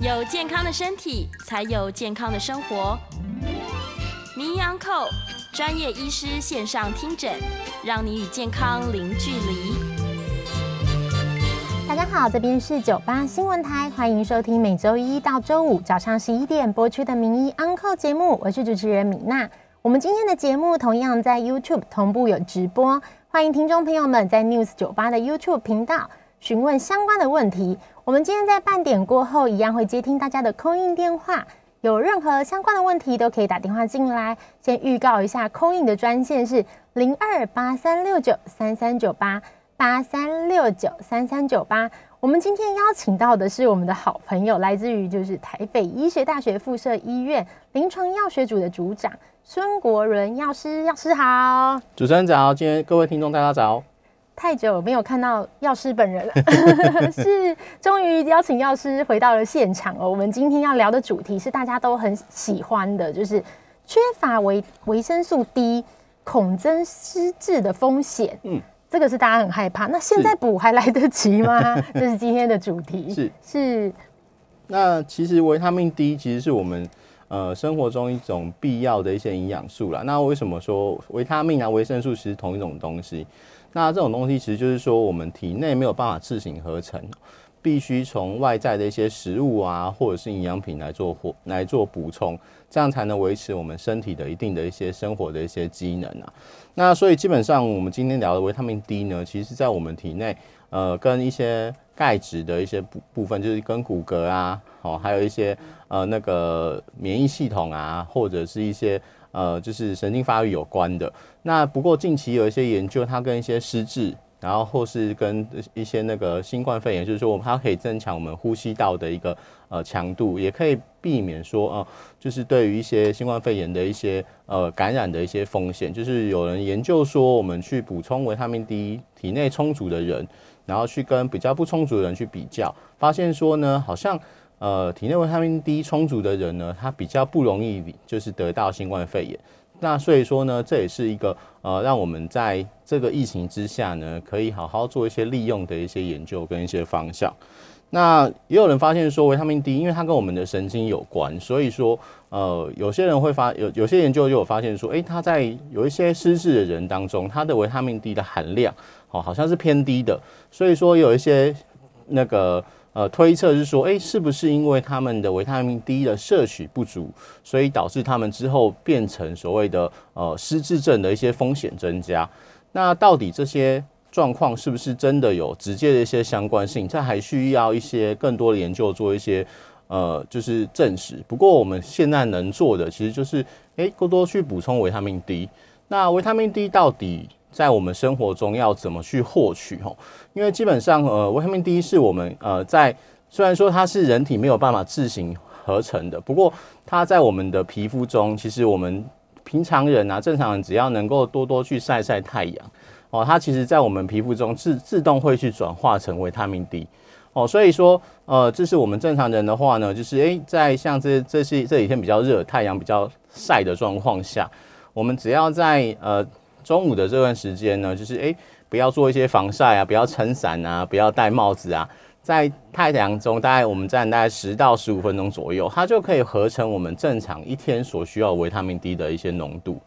有健康的身体，才有健康的生活。名医安扣专业医师线上听诊，让你与健康零距离。大家好，这边是九八新闻台，欢迎收听每周一到周五早上十一点播出的名医安扣节目，我是主持人米娜。我们今天的节目同样在 YouTube 同步有直播，欢迎听众朋友们在 News 九八的 YouTube 频道询问相关的问题。我们今天在半点过后，一样会接听大家的空印电话，有任何相关的问题都可以打电话进来。先预告一下，空印的专线是零二八三六九三三九八八三六九三三九八。我们今天邀请到的是我们的好朋友，来自于就是台北医学大学附设医院临床药学组的组长孙国伦药师。药师好，主持人早，今天各位听众大家早。太久没有看到药师本人了，是终于邀请药师回到了现场哦。我们今天要聊的主题是大家都很喜欢的，就是缺乏维维生素 D 恐增失智的风险。嗯，这个是大家很害怕。那现在补还来得及吗？这是今天的主题。是是。那其实维他命 D 其实是我们呃生活中一种必要的一些营养素啦。那为什么说维他命啊维生素其实同一种东西？那这种东西其实就是说，我们体内没有办法自行合成，必须从外在的一些食物啊，或者是营养品来做或来做补充，这样才能维持我们身体的一定的一些生活的一些机能啊。那所以基本上我们今天聊的维他命 D 呢，其实在我们体内，呃，跟一些钙质的一些部部分，就是跟骨骼啊，哦，还有一些呃那个免疫系统啊，或者是一些。呃，就是神经发育有关的。那不过近期有一些研究，它跟一些失智，然后或是跟一些那个新冠肺炎，就是说我们它可以增强我们呼吸道的一个呃强度，也可以避免说呃，就是对于一些新冠肺炎的一些呃感染的一些风险。就是有人研究说，我们去补充维他命 D 体内充足的人，然后去跟比较不充足的人去比较，发现说呢，好像。呃，体内维他命 D 充足的人呢，他比较不容易就是得到新冠肺炎。那所以说呢，这也是一个呃，让我们在这个疫情之下呢，可以好好做一些利用的一些研究跟一些方向。那也有人发现说，维他命 D 因为它跟我们的神经有关，所以说呃，有些人会发有有些研究就有发现说，诶，他在有一些失智的人当中，他的维他命 D 的含量哦，好像是偏低的。所以说有一些那个。呃，推测是说，哎，是不是因为他们的维他命 D 的摄取不足，所以导致他们之后变成所谓的呃失智症的一些风险增加？那到底这些状况是不是真的有直接的一些相关性？这还需要一些更多的研究做一些呃，就是证实。不过我们现在能做的，其实就是哎，多多去补充维他命 D。那维他命 D 到底？在我们生活中要怎么去获取？哦，因为基本上，呃，维他命 D 是我们呃在虽然说它是人体没有办法自行合成的，不过它在我们的皮肤中，其实我们平常人啊，正常人只要能够多多去晒晒太阳，哦，它其实在我们皮肤中自自动会去转化成维他命 D，哦，所以说，呃，这是我们正常人的话呢，就是诶，在像这这些这几天比较热，太阳比较晒的状况下，我们只要在呃。中午的这段时间呢，就是诶，不要做一些防晒啊，不要撑伞啊，不要戴帽子啊，在太阳中大概我们站大概十到十五分钟左右，它就可以合成我们正常一天所需要维他命 D 的一些浓度。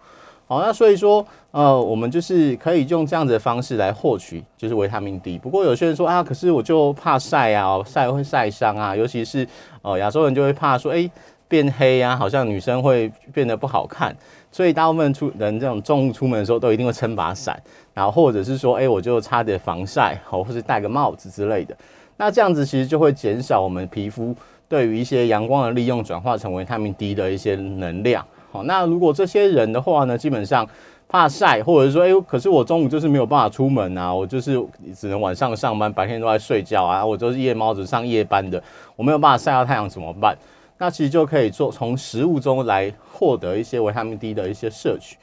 好，那所以说，呃，我们就是可以用这样子的方式来获取，就是维他命 D。不过有些人说啊，可是我就怕晒啊，晒会晒伤啊，尤其是呃亚洲人就会怕说，诶，变黑啊，好像女生会变得不好看。所以大部分出人这种重物出门的时候，都一定会撑把伞，然后或者是说，哎，我就擦点防晒，好，或是戴个帽子之类的。那这样子其实就会减少我们皮肤对于一些阳光的利用，转化成维他命 D 的一些能量。好，那如果这些人的话呢，基本上怕晒，或者是说，哎，可是我中午就是没有办法出门啊，我就是只能晚上上班，白天都在睡觉啊，我都是夜猫子上夜班的，我没有办法晒到太阳怎么办？那其实就可以做从食物中来获得一些维他命 D 的一些摄取。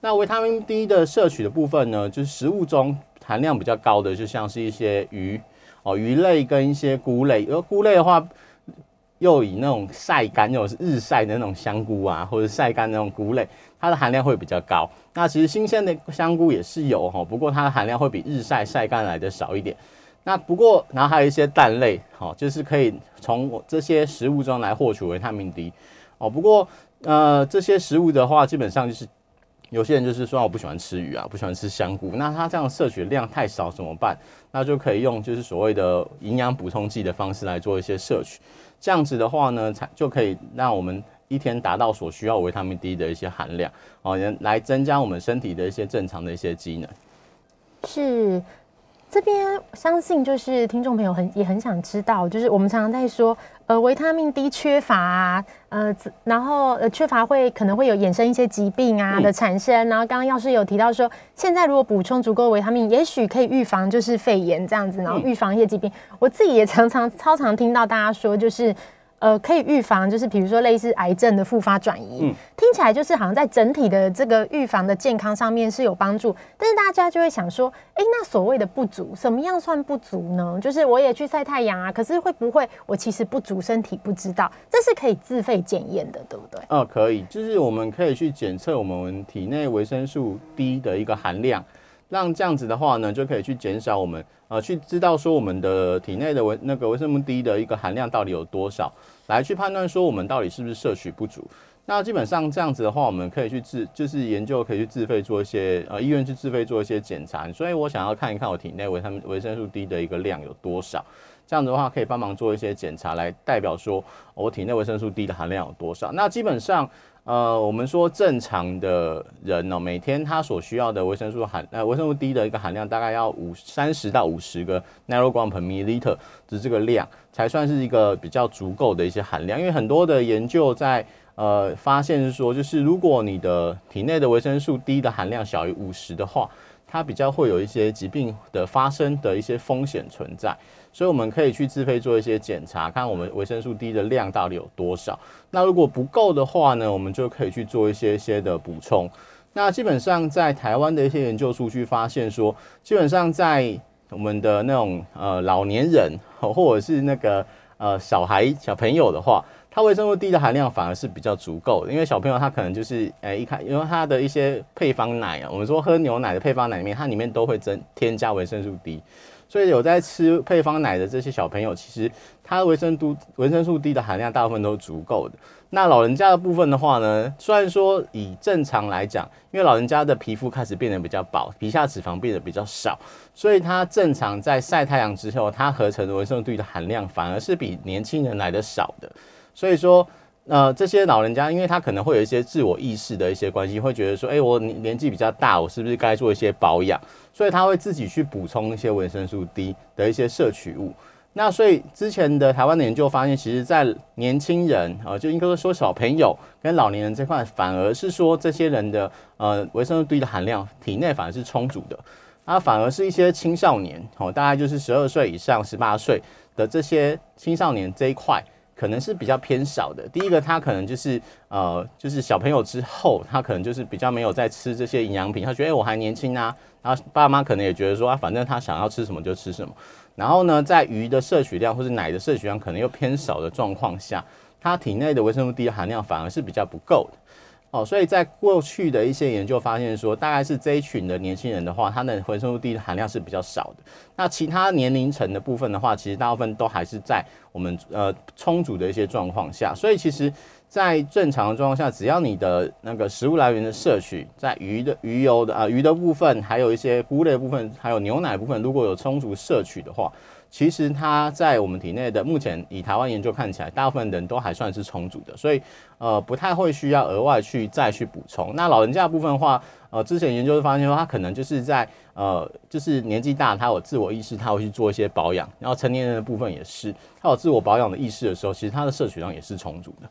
那维他命 D 的摄取的部分呢，就是食物中含量比较高的，就像是一些鱼哦，鱼类跟一些菇类。而菇类的话，又以那种晒干，那种日晒的那种香菇啊，或者晒干那种菇类，它的含量会比较高。那其实新鲜的香菇也是有哈，不过它的含量会比日晒晒干来的少一点。那不过，然后还有一些蛋类，好，就是可以从我这些食物中来获取维他命 D，哦，不过呃，这些食物的话，基本上就是有些人就是说我不喜欢吃鱼啊，不喜欢吃香菇，那他这样摄取量太少怎么办？那就可以用就是所谓的营养补充剂的方式来做一些摄取，这样子的话呢，才就可以让我们一天达到所需要维他命 D 的一些含量，哦，来增加我们身体的一些正常的一些机能。是。这边相信就是听众朋友很也很想知道，就是我们常常在说，呃，维他命 D 缺乏啊，呃，然后呃缺乏会可能会有衍生一些疾病啊的产生。然后刚刚药师有提到说，现在如果补充足够维他命，也许可以预防就是肺炎这样子，然后预防一些疾病。我自己也常常超常听到大家说，就是。呃，可以预防，就是比如说类似癌症的复发转移，听起来就是好像在整体的这个预防的健康上面是有帮助。但是大家就会想说，哎，那所谓的不足，什么样算不足呢？就是我也去晒太阳啊，可是会不会我其实不足，身体不知道？这是可以自费检验的，对不对？嗯，可以，就是我们可以去检测我们体内维生素 D 的一个含量。让这样子的话呢，就可以去减少我们呃，去知道说我们的体内的维那个维生素 D 的一个含量到底有多少，来去判断说我们到底是不是摄取不足。那基本上这样子的话，我们可以去自就是研究，可以去自费做一些呃医院去自费做一些检查。所以我想要看一看我体内维他们维生素 D 的一个量有多少，这样子的话可以帮忙做一些检查，来代表说我体内维生素 D 的含量有多少。那基本上。呃，我们说正常的人哦，每天他所需要的维生素含呃维生素 D 的一个含量大概要五三十到五十个 nanogram per milliliter 的这个量，才算是一个比较足够的一些含量。因为很多的研究在呃发现是说，就是如果你的体内的维生素 D 的含量小于五十的话，它比较会有一些疾病的发生的一些风险存在。所以我们可以去自费做一些检查，看我们维生素 D 的量到底有多少。那如果不够的话呢，我们就可以去做一些些的补充。那基本上在台湾的一些研究数据发现说，基本上在我们的那种呃老年人或者是那个呃小孩小朋友的话，它维生素 D 的含量反而是比较足够的。因为小朋友他可能就是诶一看，因为他的一些配方奶啊，我们说喝牛奶的配方奶里面，它里面都会增添加维生素 D。所以有在吃配方奶的这些小朋友，其实他维生素维生素 D 的含量大部分都足够的。那老人家的部分的话呢，虽然说以正常来讲，因为老人家的皮肤开始变得比较薄，皮下脂肪变得比较少，所以他正常在晒太阳之后，它合成的维生素 D 的含量反而是比年轻人来的少的。所以说。呃，这些老人家，因为他可能会有一些自我意识的一些关系，会觉得说，哎，我年纪比较大，我是不是该做一些保养？所以他会自己去补充一些维生素 D 的一些摄取物。那所以之前的台湾的研究发现，其实在年轻人啊，就应该说小朋友跟老年人这块，反而是说这些人的呃维生素 D 的含量体内反而是充足的。那反而是一些青少年哦，大概就是十二岁以上、十八岁的这些青少年这一块。可能是比较偏少的。第一个，他可能就是呃，就是小朋友之后，他可能就是比较没有在吃这些营养品。他觉得，哎，我还年轻啊。然后爸妈可能也觉得说，啊，反正他想要吃什么就吃什么。然后呢，在鱼的摄取量或是奶的摄取量可能又偏少的状况下，他体内的维生素 D 含量反而是比较不够的。哦，所以在过去的一些研究发现说，大概是这一群的年轻人的话，他的维生素 D 的含量是比较少的。那其他年龄层的部分的话，其实大部分都还是在我们呃充足的一些状况下。所以其实，在正常的状况下，只要你的那个食物来源的摄取，在鱼的鱼油的啊鱼的部分，还有一些菇类部分，还有牛奶部分，如果有充足摄取的话。其实它在我们体内的目前以台湾研究看起来，大部分人都还算是充足的，所以呃不太会需要额外去再去补充。那老人家部分的话，呃之前研究发现说，他可能就是在呃就是年纪大，他有自我意识，他会去做一些保养。然后成年人的部分也是，他有自我保养的意识的时候，其实他的摄取量也是充足的。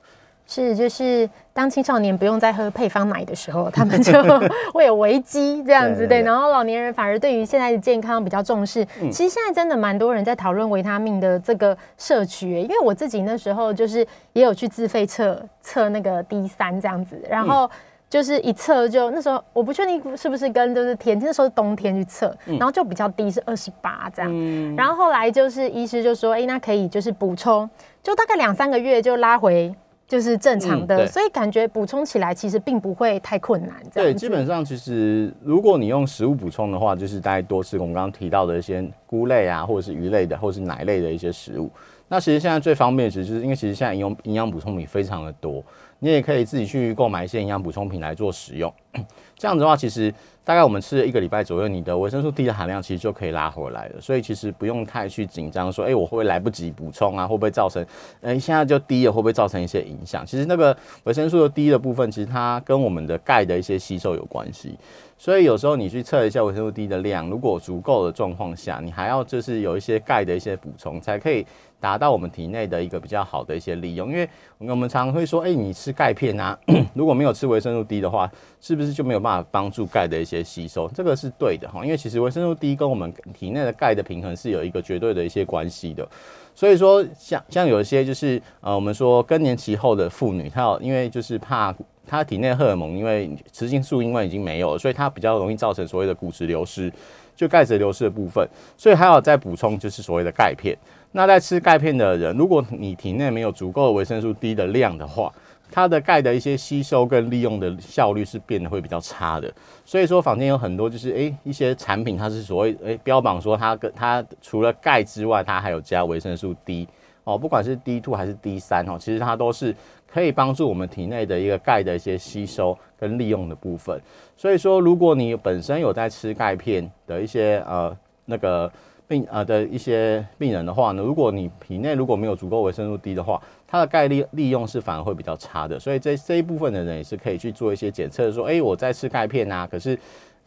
是，就是当青少年不用再喝配方奶的时候，他们就 会有危机这样子对。然后老年人反而对于现在的健康比较重视。其实现在真的蛮多人在讨论维他命的这个摄取，因为我自己那时候就是也有去自费测测那个 D 三这样子，然后就是一测就那时候我不确定是不是跟就是天那时候冬天去测，然后就比较低是二十八这样。然后后来就是医师就说，哎，那可以就是补充，就大概两三个月就拉回。就是正常的，嗯所以感觉补充起来其实并不会太困难。这对，基本上其实如果你用食物补充的话，就是大概多吃我们刚刚提到的一些菇类啊，或者是鱼类的，或者是奶类的一些食物。那其实现在最方便的，其实就是因为其实现在营养营养补充品非常的多，你也可以自己去购买一些营养补充品来做使用。这样子的话，其实大概我们吃了一个礼拜左右，你的维生素 D 的含量其实就可以拉回来了。所以其实不用太去紧张，说，哎、我会不会来不及补充啊？会不会造成，哎、现在就低了，会不会造成一些影响？其实那个维生素的低的部分，其实它跟我们的钙的一些吸收有关系。所以有时候你去测一下维生素 D 的量，如果足够的状况下，你还要就是有一些钙的一些补充，才可以达到我们体内的一个比较好的一些利用。因为我们常会说，哎、你吃钙片啊，如果没有吃维生素 D 的话，是不是就没有办法帮助钙的一些吸收？这个是对的哈，因为其实维生素 D 跟我们体内的钙的平衡是有一个绝对的一些关系的。所以说像像有一些就是呃，我们说更年期后的妇女，她有因为就是怕她体内荷尔蒙因为雌性素因为已经没有了，所以她比较容易造成所谓的骨质流失，就钙质流失的部分，所以还要再补充就是所谓的钙片。那在吃钙片的人，如果你体内没有足够的维生素 D 的量的话，它的钙的一些吸收跟利用的效率是变得会比较差的。所以说，坊间有很多就是诶、一些产品，它是所谓诶、标榜说它跟它除了钙之外，它还有加维生素 D 哦，不管是 D two 还是 D 三哦，其实它都是可以帮助我们体内的一个钙的一些吸收跟利用的部分。所以说，如果你本身有在吃钙片的一些呃那个病呃的一些病人的话呢，如果你体内如果没有足够维生素 D 的话，它的钙利利用是反而会比较差的。所以这这一部分的人也是可以去做一些检测，说，哎、我在吃钙片啊，可是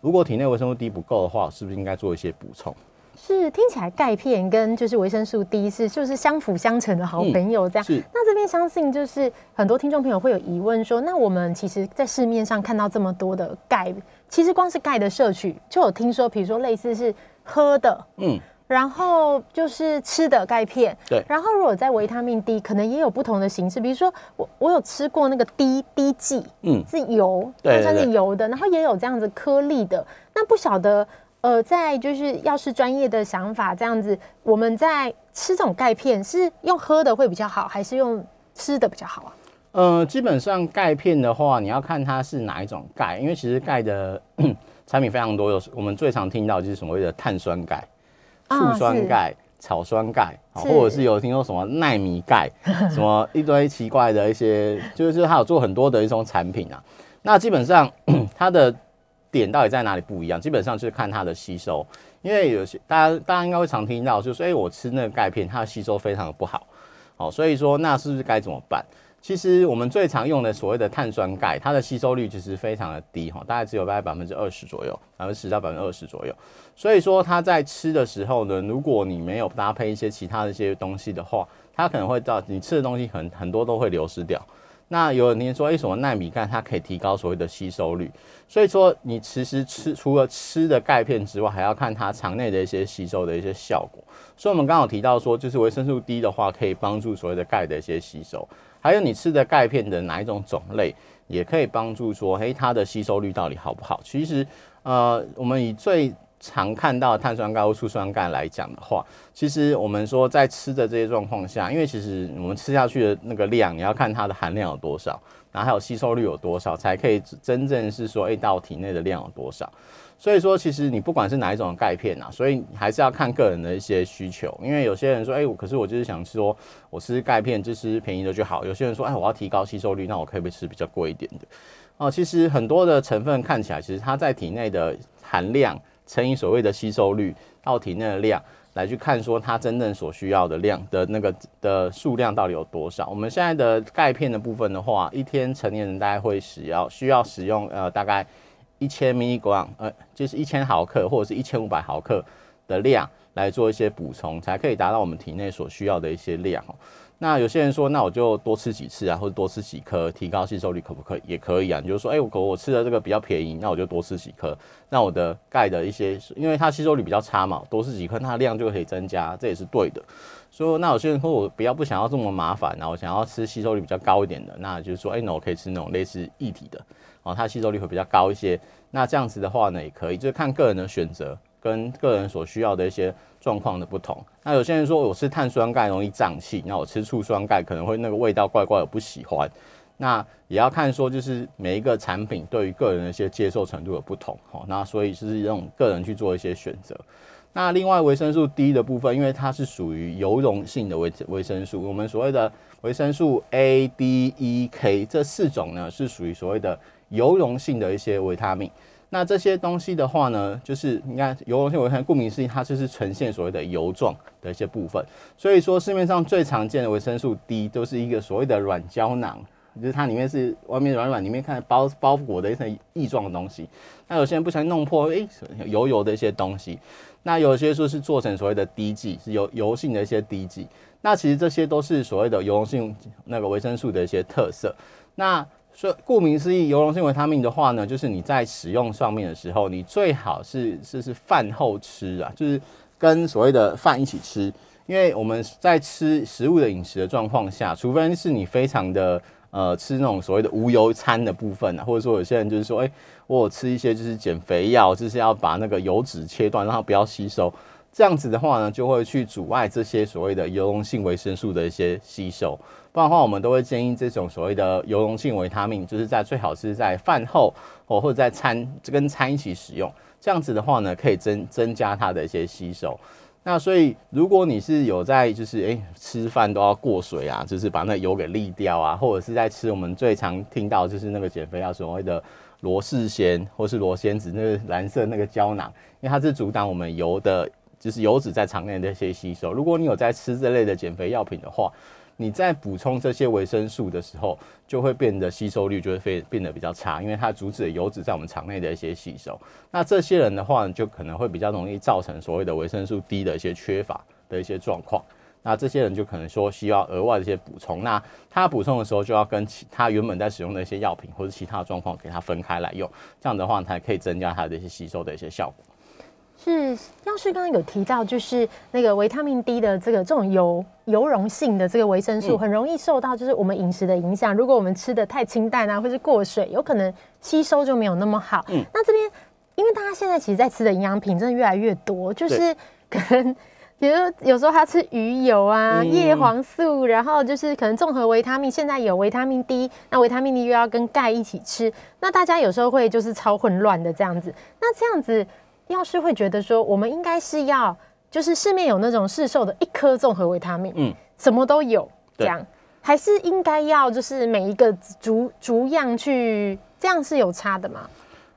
如果体内维生素 D 不够的话，是不是应该做一些补充？是听起来钙片跟就是维生素 D 是就是相辅相成的好朋友这样。是那这边相信就是很多听众朋友会有疑问说，那我们其实，在市面上看到这么多的钙，其实光是钙的摄取就有听说，比如说类似是喝的，嗯，然后就是吃的钙片，对。然后如果在维他命 D，可能也有不同的形式，比如说我我有吃过那个 D D 剂，嗯。是油，对它算是油的，然后也有这样子颗粒的。那不晓得，呃，在就是要是专业的想法这样子，我们在吃这种钙片是用喝的会比较好，还是用吃的比较好啊？呃，基本上钙片的话，你要看它是哪一种钙，因为其实钙的 产品非常多，有我们最常听到就是所谓的碳酸钙、啊醋酸钙、草酸钙，或者是有听说什么纳米钙，什么一堆奇怪的一些，就是它有做很多的一种产品啊。那基本上 它的点到底在哪里不一样？基本上就是看它的吸收，因为有些大家大家应该会常听到，就是说，哎、我吃那个钙片，它的吸收非常的不好，好，所以说那是不是该怎么办？其实我们最常用的所谓的碳酸钙，它的吸收率其实非常的低哈，大概只有大概百分之二十左右，百分之十到百分之二十左右。所以说它在吃的时候呢，如果你没有搭配一些其他的一些东西的话，它可能会到你吃的东西很很多都会流失掉。那有人说，为什么纳米钙它可以提高所谓的吸收率？所以说你其实吃除了吃的钙片之外，还要看它肠内的一些吸收的一些效果。所以我们刚好提到说，就是维生素 D 的话，可以帮助所谓的钙的一些吸收。还有你吃的钙片的哪一种种类，也可以帮助说，嘿，它的吸收率到底好不好？其实，呃，我们以最常看到碳酸钙或醋酸钙来讲的话，其实我们说在吃的这些状况下，因为其实我们吃下去的那个量，你要看它的含量有多少，然后还有吸收率有多少，才可以真正是说，哎，到体内的量有多少。所以说，其实你不管是哪一种钙片啊，所以还是要看个人的一些需求。因为有些人说，哎、我可是我就是想说，我吃钙片就吃便宜的就好。有些人说，哎，我要提高吸收率，那我可不可以吃比较贵一点的？哦，其实很多的成分看起来，其实它在体内的含量乘以所谓的吸收率到体内的量，来去看说它真正所需要的量的那个的数量到底有多少。我们现在的钙片的部分的话，一天成年人大概会使要需要使用呃大概一千 milligram，呃就是一千毫克或者是一千五百毫克的量来做一些补充，才可以达到我们体内所需要的一些量。那有些人说，那我就多吃几次啊，或者多吃几颗，提高吸收率可不可以？也可以啊。你就说，哎、我我吃的这个比较便宜，那我就多吃几颗，那我的钙的一些，因为它吸收率比较差嘛，多吃几颗，它的量就可以增加，这也是对的。所以那有些人说我比较不想要这么麻烦，然后我想要吃吸收率比较高一点的，那就是说，哎、那我可以吃那种类似液体的，哦，它吸收率会比较高一些。那这样子的话呢，也可以，就是看个人的选择。跟个人所需要的一些状况的不同。那有些人说我吃碳酸钙容易胀气，那我吃醋酸钙可能会那个味道怪怪的不喜欢。那也要看说就是每一个产品对于个人的一些接受程度的不同，好，那所以就是用个人去做一些选择。那另外维生素 D 的部分，因为它是属于油溶性的维维生素，我们所谓的维生素 A、D、E、K 这四种呢，是属于所谓的油溶性的一些维他命。那这些东西的话呢，就是你看油溶性维他命，顾名思义，它就是呈现所谓的油状的一些部分。所以说市面上最常见的维生素 D 都是一个所谓的软胶囊，就是它里面是外面软软，里面看包包裹的一层液状的东西。那有些人不小心弄破，诶，油油的一些东西。那有些说是做成所谓的滴剂，是油油性的一些滴剂。那其实这些都是所谓的油溶性那个维生素的一些特色。那说顾名思义，油溶性维他命的话呢，就是你在使用上面的时候，你最好是是是饭后吃啊，就是跟所谓的饭一起吃。因为我们在吃食物的饮食的状况下，除非是你非常的。呃，吃那种所谓的无油餐的部分啊，或者说有些人就是说，哎，我吃一些就是减肥药，就是要把那个油脂切断，让它不要吸收。这样子的话呢，就会去阻碍这些所谓的油溶性维生素的一些吸收。不然的话，我们都会建议这种所谓的油溶性维他命，就是在最好是在饭后哦，或者在餐跟餐一起使用。这样子的话呢，可以增增加它的一些吸收。那所以，如果你是有在就是诶吃饭都要过水啊，就是把那油给沥掉啊，或者是在吃我们最常听到就是那个减肥药所谓的罗氏鲜或是罗仙子那个蓝色那个胶囊，因为它是阻挡我们油的，就是油脂在肠内的一些吸收。如果你有在吃这类的减肥药品的话，你在补充这些维生素的时候，就会变得吸收率就会变变得比较差，因为它阻止了油脂在我们肠内的一些吸收。那这些人的话，就可能会比较容易造成所谓的维生素 D 的一些缺乏的一些状况。那这些人就可能说需要额外的一些补充。那他补充的时候，就要跟其他原本在使用的一些药品或者其他状况给他分开来用，这样的话才可以增加它的一些吸收的一些效果。是药师刚刚有提到，就是那个维他命 D 的这个这种油油溶性的这个维生素，很容易受到就是我们饮食的影响。如果我们吃的太清淡啊，或是过水，有可能吸收就没有那么好。嗯，那这边因为大家现在其实，在吃的营养品真的越来越多，就是 可能比如有时候他吃鱼油啊、叶黄素，然后就是可能综合维他命，现在有维他命 D，那维他命 D 又要跟钙一起吃，那大家有时候会就是超混乱的这样子。那这样子。药师会觉得说，我们应该是要，就是市面有那种市售的一颗综合维他命，嗯，什么都有，这样，还是应该要就是每一个逐逐样去，这样是有差的吗？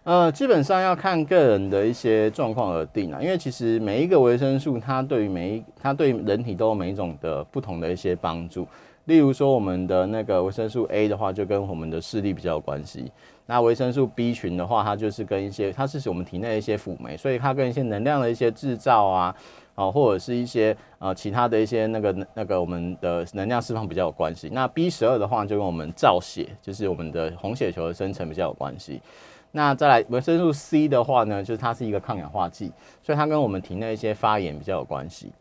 呃，基本上要看个人的一些状况而定啊，因为其实每一个维生素，它对于每一，它对人体都有每一种的不同的一些帮助。例如说，我们的那个维生素 A 的话，就跟我们的视力比较有关系。那维生素 B 群的话，它就是跟一些，它是我们体内一些辅酶，所以它跟一些能量的一些制造啊，啊，或者是一些呃其他的一些那个那个我们的能量释放比较有关系。那 B 十二的话，就跟我们造血，就是我们的红血球的生成比较有关系。那再来维生素 C 的话呢，就是它是一个抗氧化剂，所以它跟我们体内一些发炎比较有关系。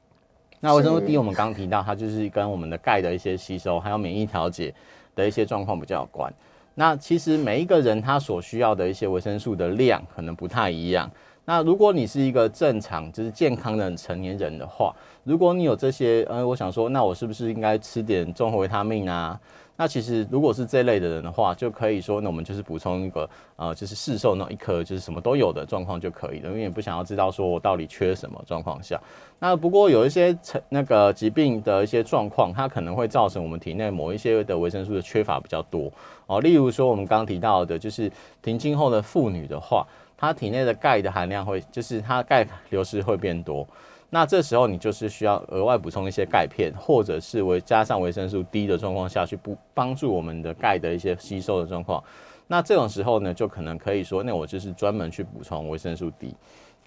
那维生素 D 我们刚刚提到，它就是跟我们的钙的一些吸收，还有免疫调节的一些状况比较有关。那其实每一个人他所需要的一些维生素的量可能不太一样。那如果你是一个正常就是健康的成年人的话，如果你有这些，呃，我想说，那我是不是应该吃点综合维他命啊？那其实如果是这类的人的话，就可以说，那我们就是补充一个，呃，就是市售那一颗，就是什么都有的状况就可以了，因为也不想要知道说我到底缺什么状况下。那不过有一些成那个疾病的一些状况，它可能会造成我们体内某一些的维生素的缺乏比较多哦。例如说我们刚刚提到的，就是停经后的妇女的话，她体内的钙的含量会，就是她钙流失会变多。那这时候你就是需要额外补充一些钙片，或者是维加上维生素 D 的状况下去补帮助我们的钙的一些吸收的状况。那这种时候呢，就可能可以说，那我就是专门去补充维生素 D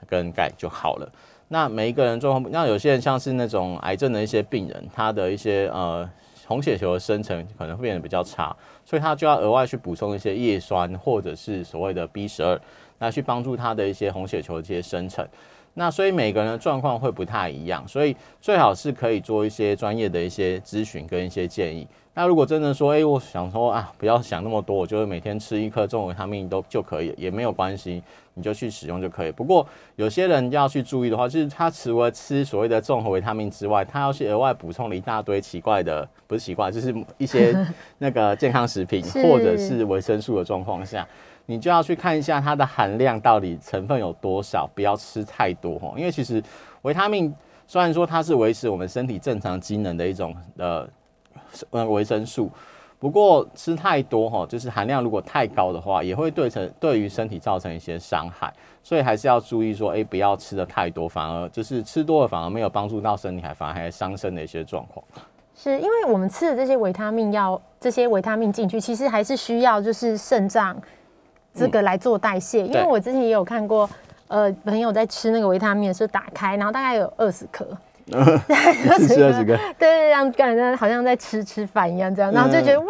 跟钙就好了。那每一个人状况，那有些人像是那种癌症的一些病人，他的一些呃红血球的生成可能会变得比较差，所以他就要额外去补充一些叶酸或者是所谓的 B 十二，来去帮助他的一些红血球的这些生成。那所以每个人的状况会不太一样，所以最好是可以做一些专业的一些咨询跟一些建议。那如果真的说，哎，我想说啊，不要想那么多，我就是每天吃一颗重维他命都就可以，也没有关系，你就去使用就可以。不过有些人要去注意的话，就是他除了吃所谓的综合维他命之外，他要去额外补充了一大堆奇怪的，不是奇怪，就是一些那个健康食品 或者是维生素的状况下，你就要去看一下它的含量到底成分有多少，不要吃太多哦。因为其实维他命虽然说它是维持我们身体正常机能的一种呃。呃，维生素，不过吃太多哈，就是含量如果太高的话，也会对成对于身体造成一些伤害，所以还是要注意说，哎，不要吃的太多，反而就是吃多了反而没有帮助到身体，还反而还伤身的一些状况。是因为我们吃的这些维他命药这些维他命进去，其实还是需要就是肾脏这个来做代谢。因为我之前也有看过，呃，朋友在吃那个维他命是打开，然后大概有二十颗。对，吃了几个，对对，让感觉好像在吃吃饭一样，这样，然后就觉得哇，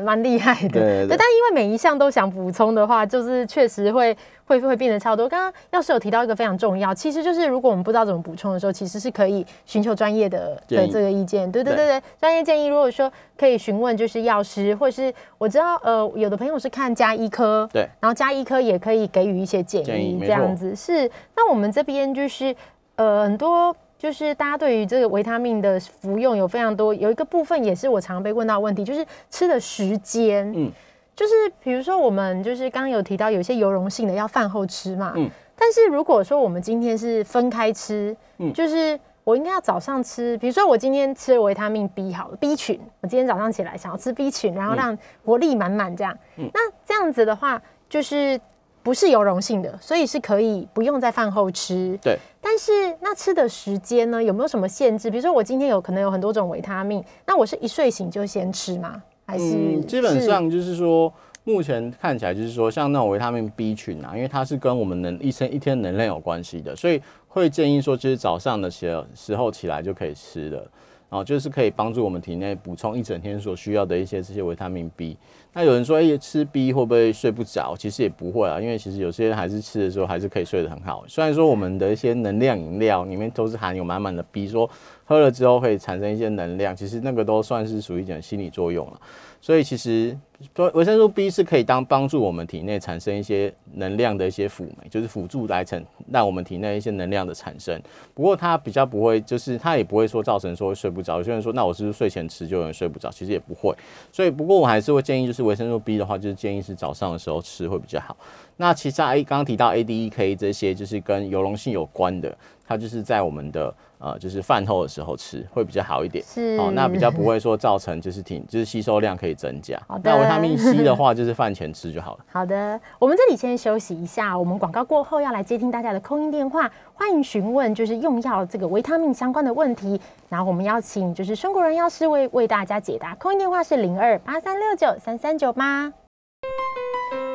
蛮厉害的。对，但因为每一项都想补充的话，就是确实会会会变得超多。刚刚药师有提到一个非常重要，其实就是如果我们不知道怎么补充的时候，其实是可以寻求专业的的这个意见。对对对对，专业建议，如果说可以询问就是药师，或是我知道呃有的朋友是看加医科，对，然后加医科也可以给予一些建议，这样子是。那我们这边就是呃很多。就是大家对于这个维他命的服用有非常多，有一个部分也是我常被问到问题，就是吃的时间。嗯，就是比如说我们就是刚刚有提到有些油溶性的要饭后吃嘛。嗯，但是如果说我们今天是分开吃，嗯，就是我应该要早上吃，比如说我今天吃维他命 B 好了，B 群，我今天早上起来想要吃 B 群，然后让活力满满这样。嗯，那这样子的话就是。不是油溶性的，所以是可以不用在饭后吃。对，但是那吃的时间呢，有没有什么限制？比如说我今天有可能有很多种维他命，那我是一睡醒就先吃吗？还是基本上就是说，目前看起来就是说，像那种维他命 B 群啊，因为它是跟我们能一生一天能量有关系的，所以会建议说，就是早上的时时候起来就可以吃的。然后就是可以帮助我们体内补充一整天所需要的一些这些维他命 B。那有人说，哎，吃 B 会不会睡不着？其实也不会啊，因为其实有些人还是吃的时候还是可以睡得很好。虽然说我们的一些能量饮料里面都是含有满满的 B，说喝了之后可以产生一些能量，其实那个都算是属于一种心理作用了。所以其实说维生素 B 是可以当帮助我们体内产生一些能量的一些辅酶，就是辅助来成让我们体内一些能量的产生。不过它比较不会，就是它也不会说造成说睡不着。有些人说，那我是不是睡前吃就有人睡不着？其实也不会。所以不过我还是会建议，就是维生素 B 的话，就是建议是早上的时候吃会比较好。那其实 A 刚刚提到 A、D、E、K 这些，就是跟油溶性有关的，它就是在我们的。呃，就是饭后的时候吃会比较好一点，是哦，那比较不会说造成就是挺就是吸收量可以增加。好的，那维他命 C 的 话，就是饭前吃就好了。好的，我们这里先休息一下，我们广告过后要来接听大家的空音电话，欢迎询问就是用药这个维他命相关的问题，然后我们邀请就是中国人药师为为大家解答。空音电话是零二八三六九三三九八。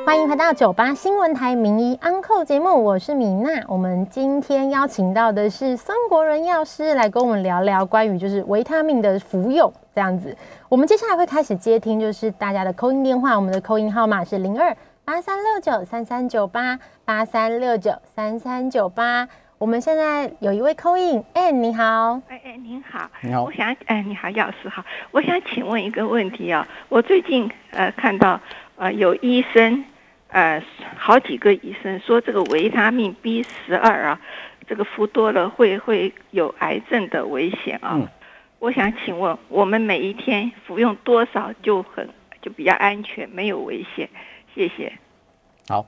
欢迎回到九八新闻台名医安扣节目，我是米娜。我们今天邀请到的是孙国仁药师来跟我们聊聊关于就是维他命的服用这样子。我们接下来会开始接听就是大家的扣音电话，我们的扣音号码是零二八三六九三三九八八三六九三三九八。我们现在有一位扣音，哎，你好，哎哎，您好，你好，我想哎，你好，药师好，我想请问一个问题啊，我最近呃看到呃有医生。呃，好几个医生说这个维他命 B 十二啊，这个服多了会会有癌症的危险啊。嗯。我想请问，我们每一天服用多少就很就比较安全，没有危险？谢谢。好，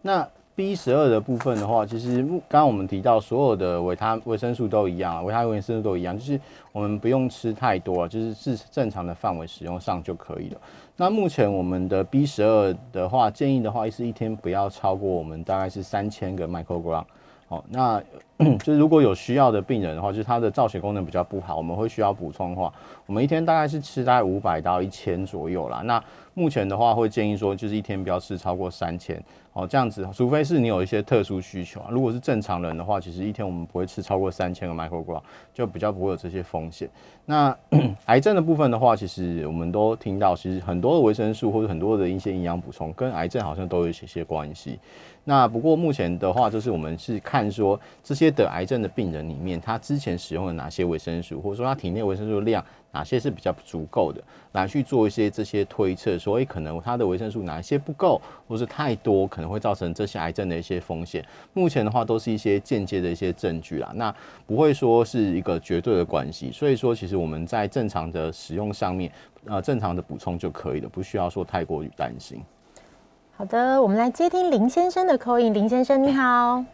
那 B 十二的部分的话，其实刚刚我们提到所有的维他维生素都一样，维他维生素都一样，就是我们不用吃太多，就是是正常的范围使用上就可以了。那目前我们的 B 十二的话，建议的话是一天不要超过我们大概是三千个 microgram。好，那 就是如果有需要的病人的话，就是他的造血功能比较不好，我们会需要补充的话，我们一天大概是吃大概五百到一千左右啦。那目前的话会建议说，就是一天不要吃超过三千。哦，这样子，除非是你有一些特殊需求啊。如果是正常人的话，其实一天我们不会吃超过三千个 microgram，就比较不会有这些风险。那 癌症的部分的话，其实我们都听到，其实很多的维生素或者很多的一些营养补充，跟癌症好像都有一些些关系。那不过目前的话，就是我们是看说这些得癌症的病人里面，他之前使用了哪些维生素，或者说他体内维生素量哪些是比较足够的，来去做一些这些推测，所以可能它的维生素哪一些不够，或是太多，可能会造成这些癌症的一些风险。目前的话，都是一些间接的一些证据啦，那不会说是一个绝对的关系。所以说，其实我们在正常的使用上面，呃，正常的补充就可以了，不需要说太过于担心。好的，我们来接听林先生的口音。林先生，你好。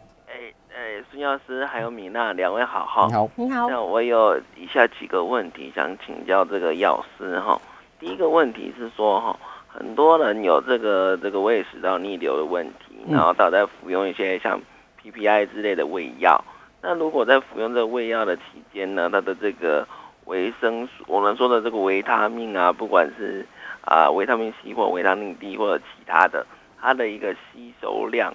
孙药师还有米娜两位好哈。你好，你好。那我有以下几个问题想请教这个药师哈。第一个问题是说哈，很多人有这个这个胃食道逆流的问题，然后他在服用一些像 PPI 之类的胃药。那如果在服用这个胃药的期间呢，他的这个维生素，我们说的这个维他命啊，不管是啊，维他命 C 或维他命 D 或者其他的，它的一个吸收量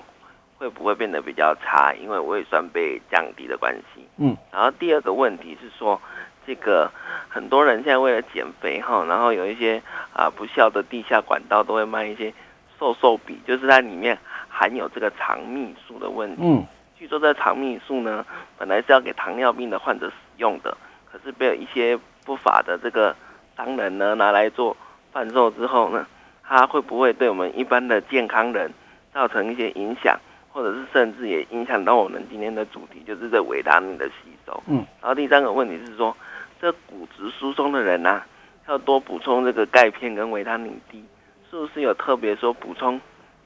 会不会变得比较差？因为胃酸被降低的关系。嗯。然后第二个问题是说，这个很多人现在为了减肥哈，然后有一些啊不孝的地下管道都会卖一些瘦瘦笔，就是它里面含有这个肠泌素的问题。嗯。据说这肠泌素呢，本来是要给糖尿病的患者使用的，可是被一些不法的这个商人呢拿来做。贩售之后呢，它会不会对我们一般的健康人造成一些影响，或者是甚至也影响到我们今天的主题，就是这维他命的吸收。嗯。然后第三个问题是说，这骨质疏松的人呐，要多补充这个钙片跟维他命 D，是不是有特别说补充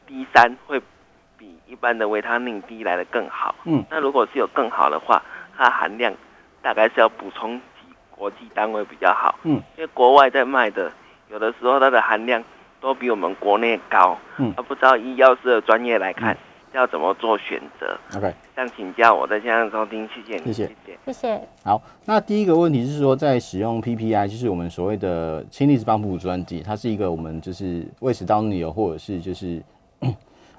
D 三会比一般的维他命 D 来的更好？嗯。那如果是有更好的话，它含量大概是要补充几国际单位比较好？嗯。因为国外在卖的。有的时候它的含量都比我们国内高，嗯，而不知道医药师的专业来看要怎么做选择。OK，想请教我在线上收听，谢谢你，谢谢，谢谢。好，那第一个问题是说，在使用 PPI，就是我们所谓的氢离子泵补专剂，它是一个我们就是胃食道逆流或者是就是。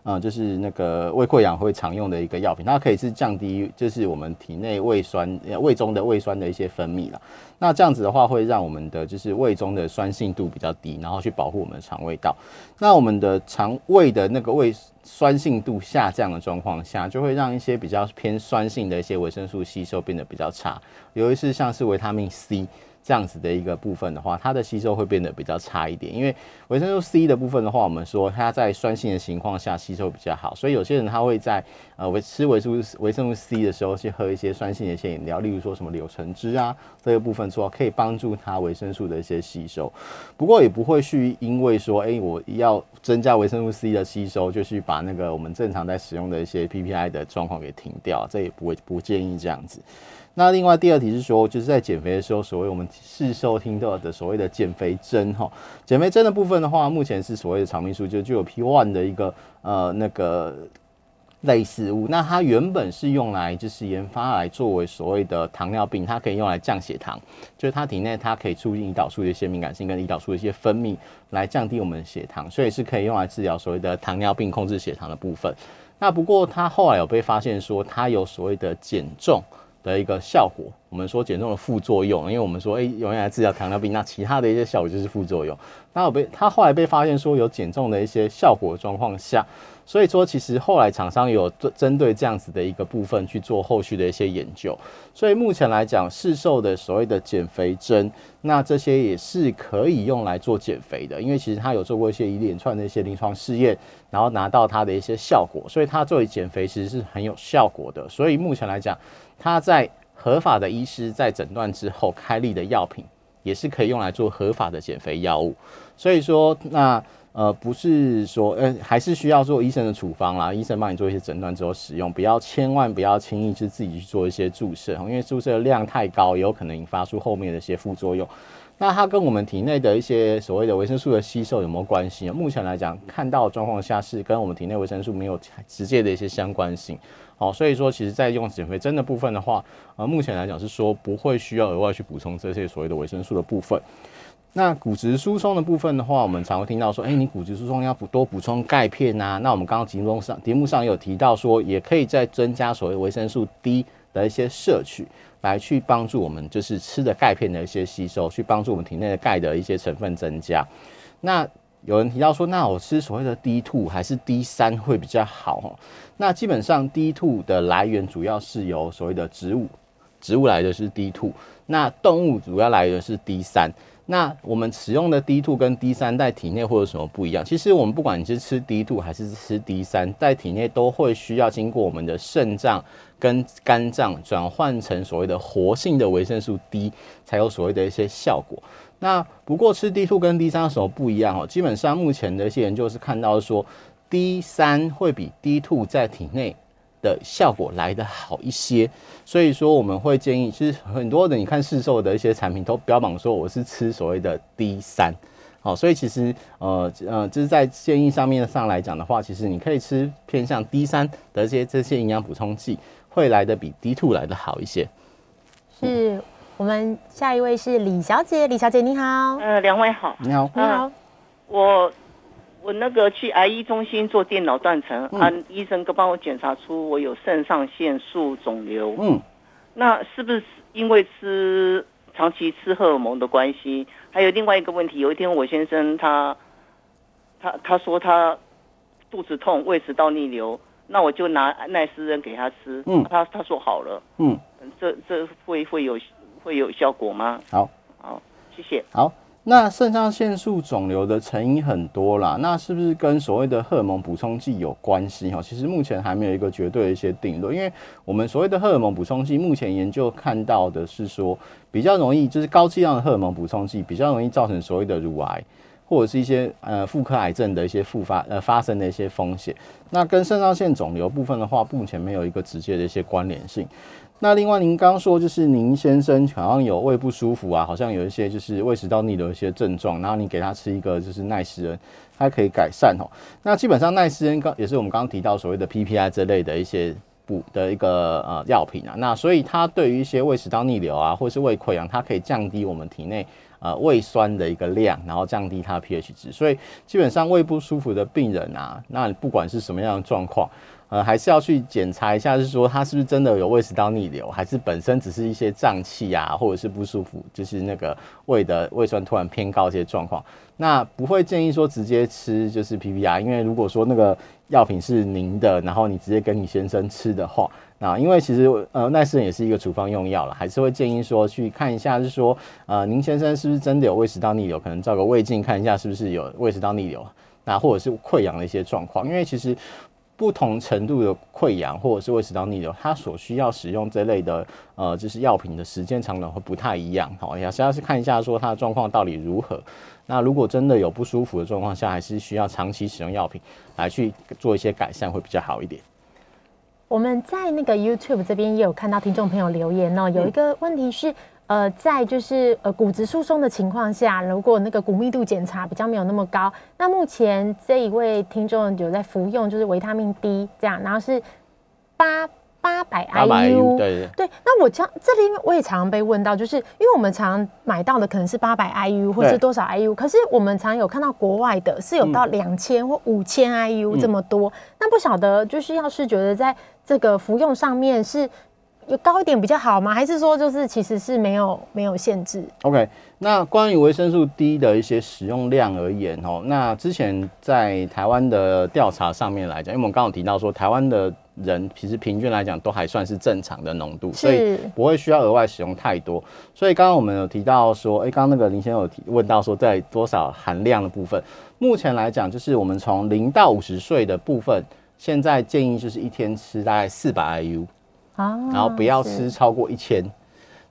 嗯，就是那个胃溃疡会常用的一个药品，它可以是降低，就是我们体内胃酸、胃中的胃酸的一些分泌了。那这样子的话，会让我们的就是胃中的酸性度比较低，然后去保护我们的肠胃道。那我们的肠胃的那个胃酸性度下降的状况下，就会让一些比较偏酸性的一些维生素吸收变得比较差，尤其是像是维他命 C。这样子的一个部分的话，它的吸收会变得比较差一点，因为维生素 C 的部分的话，我们说它在酸性的情况下吸收比较好，所以有些人他会在呃维吃维生素维生素 C 的时候去喝一些酸性的一些饮料，例如说什么柳橙汁啊这个部分说可以帮助它维生素的一些吸收，不过也不会去因为说哎我要增加维生素 C 的吸收，就去把那个我们正常在使用的一些 PPI 的状况给停掉，这也不会不建议这样子。那另外第二题是说，就是在减肥的时候，所谓我们市售听到的所谓的减肥针哈，减肥针的部分的话，目前是所谓的肠泌素，就具有 P one 的一个呃那个类似物。那它原本是用来就是研发来作为所谓的糖尿病，它可以用来降血糖，就是它体内它可以促进胰岛素的一些敏感性跟胰岛素的一些分泌，来降低我们的血糖，所以是可以用来治疗所谓的糖尿病控制血糖的部分。那不过它后来有被发现说，它有所谓的减重。的一个效果，我们说减重的副作用，因为我们说，哎，用来治疗糖尿病，那其他的一些效果就是副作用。那我被他后来被发现说有减重的一些效果状况下，所以说其实后来厂商有针对这样子的一个部分去做后续的一些研究。所以目前来讲，市售的所谓的减肥针，那这些也是可以用来做减肥的，因为其实他有做过一些一连串的一些临床试验，然后拿到它的一些效果，所以它作为减肥其实是很有效果的。所以目前来讲。它在合法的医师在诊断之后开立的药品，也是可以用来做合法的减肥药物。所以说，那呃不是说呃还是需要做医生的处方啦，医生帮你做一些诊断之后使用，不要千万不要轻易是自己去做一些注射，因为注射量太高，也有可能引发出后面的一些副作用。那它跟我们体内的一些所谓的维生素的吸收有没有关系目前来讲，看到状况下是跟我们体内维生素没有直接的一些相关性。好，所以说，其实，在用减肥针的部分的话，呃，目前来讲是说不会需要额外去补充这些所谓的维生素的部分。那骨质疏松的部分的话，我们常会听到说，哎、你骨质疏松要补多补充钙片啊。那我们刚刚节目上节目上有提到说，也可以再增加所谓维生素 D 的一些摄取，来去帮助我们就是吃的钙片的一些吸收，去帮助我们体内的钙的一些成分增加。那有人提到说，那我吃所谓的 D two 还是 D 三会比较好哦？那基本上 D two 的来源主要是由所谓的植物，植物来的是 D two，那动物主要来源是 D 三。那我们使用的 D two 跟 D 三在体内会有什么不一样？其实我们不管你是吃 D two 还是吃 D 三，在体内都会需要经过我们的肾脏跟肝脏转换成所谓的活性的维生素 D，才有所谓的一些效果。那不过吃 D two 跟 D 三有什么不一样哦？基本上目前的一些研究是看到说，D 三会比 D two 在体内的效果来得好一些，所以说我们会建议，其实很多的你看市售的一些产品都标榜说我是吃所谓的 D 三，好，所以其实呃呃，就是在建议上面上来讲的话，其实你可以吃偏向 D 三的这些这些营养补充剂，会来的比 D two 来的好一些。是我们下一位是李小姐，李小姐你好，呃，两位好，你好，你好，我我那个去癌医中心做电脑断层，嗯。啊，医生哥帮我检查出我有肾上腺素肿瘤，嗯，那是不是因为吃长期吃荷尔蒙的关系？还有另外一个问题，有一天我先生他他他说他肚子痛，胃食道逆流，那我就拿奈斯人给他吃，嗯。他他说好了，嗯，这这会会有会有效果吗？好，好，谢谢。好。那肾上腺素肿瘤的成因很多啦，那是不是跟所谓的荷尔蒙补充剂有关系？哈，其实目前还没有一个绝对的一些定论，因为我们所谓的荷尔蒙补充剂，目前研究看到的是说，比较容易就是高剂量的荷尔蒙补充剂比较容易造成所谓的乳癌或者是一些呃妇科癌症的一些复发呃发生的一些风险。那跟肾上腺肿瘤部分的话，目前没有一个直接的一些关联性。那另外，您刚刚说就是您先生好像有胃不舒服啊，好像有一些就是胃食道逆流一些症状，然后你给他吃一个就是奈斯恩，它可以改善哦。那基本上奈斯恩刚也是我们刚刚提到所谓的 PPI 这类的一些补的一个呃药品啊，那所以它对于一些胃食道逆流啊，或是胃溃疡，它可以降低我们体内呃胃酸的一个量，然后降低它的 pH 值。所以基本上胃不舒服的病人啊，那不管是什么样的状况。呃，还是要去检查一下，是说他是不是真的有胃食道逆流，还是本身只是一些胀气啊，或者是不舒服，就是那个胃的胃酸突然偏高这些状况。那不会建议说直接吃就是 P P R，因为如果说那个药品是您的，然后你直接跟你先生吃的话，那因为其实呃奈斯也是一个处方用药了，还是会建议说去看一下，是说呃您先生是不是真的有胃食道逆流，可能照个胃镜看一下是不是有胃食道逆流，那或者是溃疡的一些状况，因为其实。不同程度的溃疡或者是胃食道逆流，它所需要使用这类的呃，就是药品的时间长短会不太一样。好，也是要是看一下说它的状况到底如何。那如果真的有不舒服的状况下，还是需要长期使用药品来去做一些改善，会比较好一点。我们在那个 YouTube 这边也有看到听众朋友留言哦，有一个问题是，呃，在就是呃骨质疏松的情况下，如果那个骨密度检查比较没有那么高，那目前这一位听众有在服用就是维他命 D 这样，然后是八八百八百 IU，IU，对。那我常这里我也常常被问到，就是因为我们常买到的可能是八百 IU 或是多少 IU，可是我们常有看到国外的是有到两千或五千 IU 这么多，那不晓得就是要是觉得在这个服用上面是有高一点比较好吗？还是说就是其实是没有没有限制？OK，那关于维生素 D 的一些使用量而言哦，那之前在台湾的调查上面来讲，因为我们刚刚有提到说，台湾的人其实平均来讲都还算是正常的浓度，所以不会需要额外使用太多。所以刚刚我们有提到说，诶，刚刚那个林先生有提问到说，在多少含量的部分，目前来讲，就是我们从零到五十岁的部分，现在建议就是一天吃大概四百 IU。啊，然后不要吃超过一千。